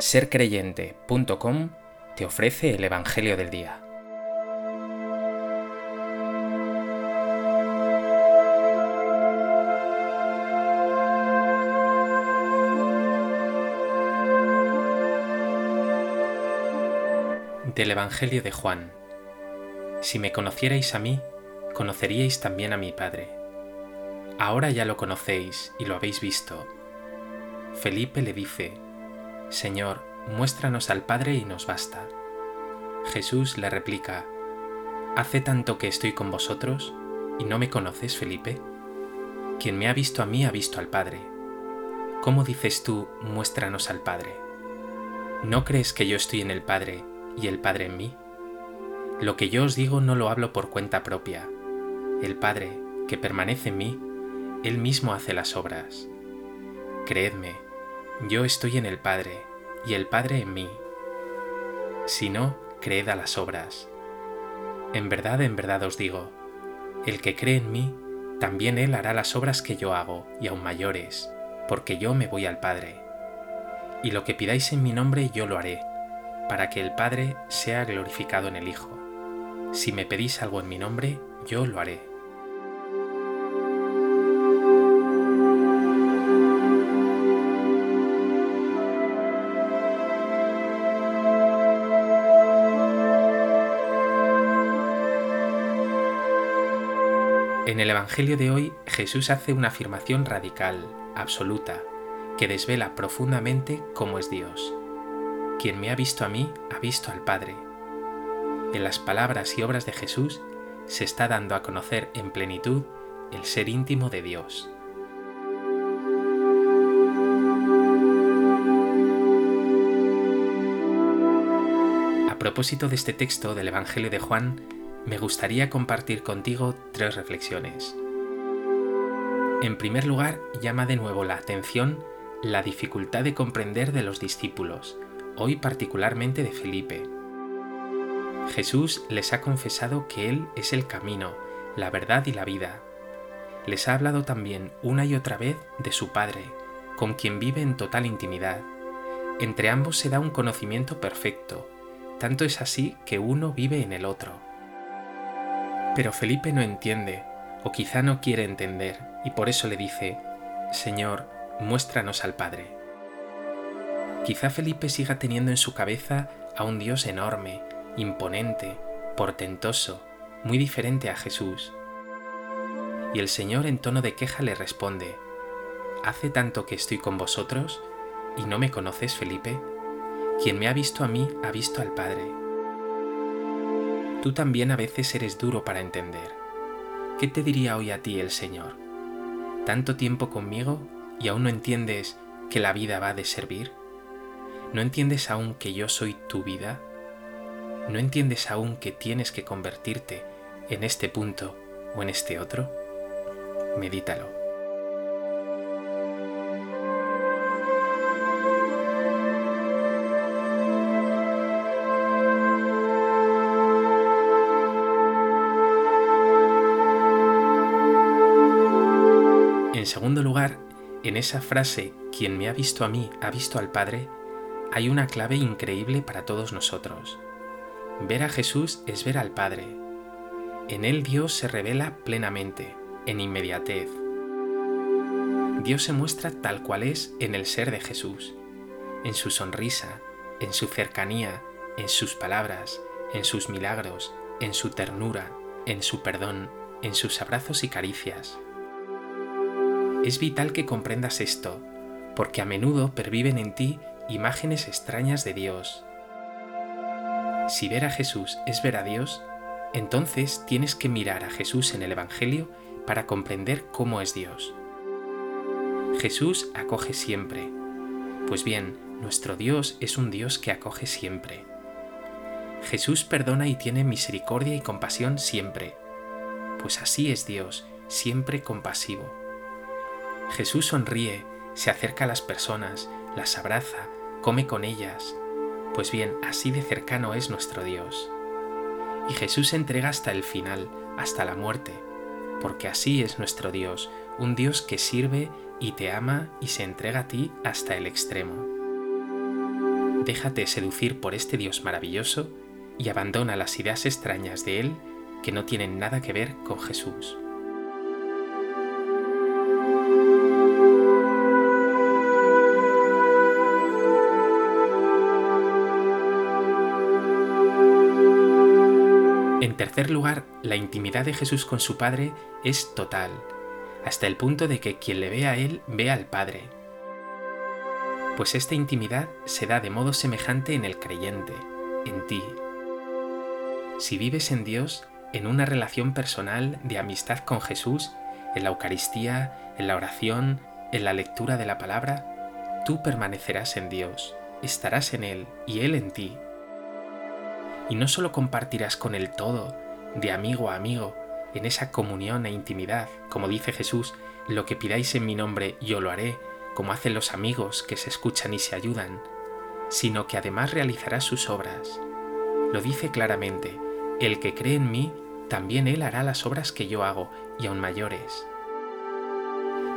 sercreyente.com te ofrece el Evangelio del Día. Del Evangelio de Juan. Si me conocierais a mí, conoceríais también a mi Padre. Ahora ya lo conocéis y lo habéis visto. Felipe le dice, Señor, muéstranos al Padre y nos basta. Jesús le replica, ¿Hace tanto que estoy con vosotros y no me conoces, Felipe? Quien me ha visto a mí ha visto al Padre. ¿Cómo dices tú, muéstranos al Padre? ¿No crees que yo estoy en el Padre y el Padre en mí? Lo que yo os digo no lo hablo por cuenta propia. El Padre, que permanece en mí, Él mismo hace las obras. Creedme, yo estoy en el Padre, y el Padre en mí. Si no, creed a las obras. En verdad, en verdad os digo, el que cree en mí, también él hará las obras que yo hago, y aún mayores, porque yo me voy al Padre. Y lo que pidáis en mi nombre yo lo haré, para que el Padre sea glorificado en el Hijo. Si me pedís algo en mi nombre, yo lo haré. En el Evangelio de hoy Jesús hace una afirmación radical, absoluta, que desvela profundamente cómo es Dios. Quien me ha visto a mí, ha visto al Padre. En las palabras y obras de Jesús se está dando a conocer en plenitud el ser íntimo de Dios. A propósito de este texto del Evangelio de Juan, me gustaría compartir contigo tres reflexiones. En primer lugar, llama de nuevo la atención la dificultad de comprender de los discípulos, hoy particularmente de Felipe. Jesús les ha confesado que Él es el camino, la verdad y la vida. Les ha hablado también una y otra vez de su Padre, con quien vive en total intimidad. Entre ambos se da un conocimiento perfecto, tanto es así que uno vive en el otro. Pero Felipe no entiende, o quizá no quiere entender, y por eso le dice, Señor, muéstranos al Padre. Quizá Felipe siga teniendo en su cabeza a un Dios enorme, imponente, portentoso, muy diferente a Jesús. Y el Señor en tono de queja le responde, ¿Hace tanto que estoy con vosotros y no me conoces, Felipe? Quien me ha visto a mí ha visto al Padre. Tú también a veces eres duro para entender. ¿Qué te diría hoy a ti el Señor? ¿Tanto tiempo conmigo y aún no entiendes que la vida va de servir? ¿No entiendes aún que yo soy tu vida? ¿No entiendes aún que tienes que convertirte en este punto o en este otro? Medítalo. En segundo lugar, en esa frase, quien me ha visto a mí ha visto al Padre, hay una clave increíble para todos nosotros. Ver a Jesús es ver al Padre. En Él Dios se revela plenamente, en inmediatez. Dios se muestra tal cual es en el ser de Jesús, en su sonrisa, en su cercanía, en sus palabras, en sus milagros, en su ternura, en su perdón, en sus abrazos y caricias. Es vital que comprendas esto, porque a menudo perviven en ti imágenes extrañas de Dios. Si ver a Jesús es ver a Dios, entonces tienes que mirar a Jesús en el Evangelio para comprender cómo es Dios. Jesús acoge siempre. Pues bien, nuestro Dios es un Dios que acoge siempre. Jesús perdona y tiene misericordia y compasión siempre. Pues así es Dios, siempre compasivo. Jesús sonríe, se acerca a las personas, las abraza, come con ellas. Pues bien, así de cercano es nuestro Dios. Y Jesús se entrega hasta el final, hasta la muerte, porque así es nuestro Dios, un Dios que sirve y te ama y se entrega a ti hasta el extremo. déjate seducir por este Dios maravilloso y abandona las ideas extrañas de Él que no tienen nada que ver con Jesús. En tercer lugar, la intimidad de Jesús con su Padre es total, hasta el punto de que quien le ve a Él ve al Padre. Pues esta intimidad se da de modo semejante en el creyente, en ti. Si vives en Dios, en una relación personal de amistad con Jesús, en la Eucaristía, en la oración, en la lectura de la palabra, tú permanecerás en Dios, estarás en Él y Él en ti. Y no solo compartirás con Él todo, de amigo a amigo, en esa comunión e intimidad, como dice Jesús, lo que pidáis en mi nombre yo lo haré, como hacen los amigos que se escuchan y se ayudan, sino que además realizarás sus obras. Lo dice claramente, el que cree en mí, también él hará las obras que yo hago, y aún mayores.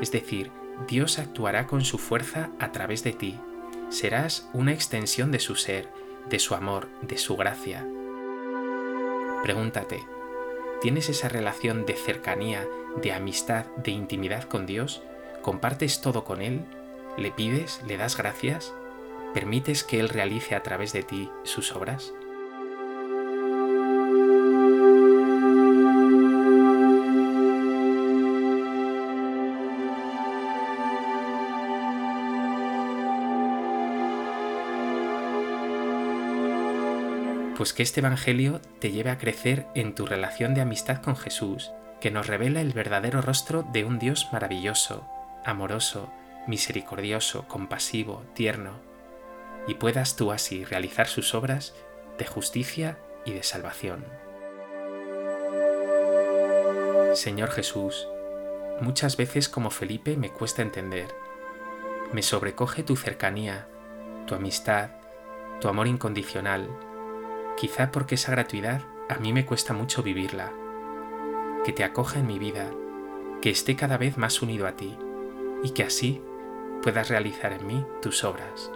Es decir, Dios actuará con su fuerza a través de ti. Serás una extensión de su ser, de su amor, de su gracia. Pregúntate, ¿tienes esa relación de cercanía, de amistad, de intimidad con Dios? ¿Compartes todo con Él? ¿Le pides? ¿Le das gracias? ¿Permites que Él realice a través de ti sus obras? Pues que este Evangelio te lleve a crecer en tu relación de amistad con Jesús, que nos revela el verdadero rostro de un Dios maravilloso, amoroso, misericordioso, compasivo, tierno, y puedas tú así realizar sus obras de justicia y de salvación. Señor Jesús, muchas veces como Felipe me cuesta entender. Me sobrecoge tu cercanía, tu amistad, tu amor incondicional, quizá porque esa gratuidad a mí me cuesta mucho vivirla. Que te acoja en mi vida, que esté cada vez más unido a ti y que así puedas realizar en mí tus obras.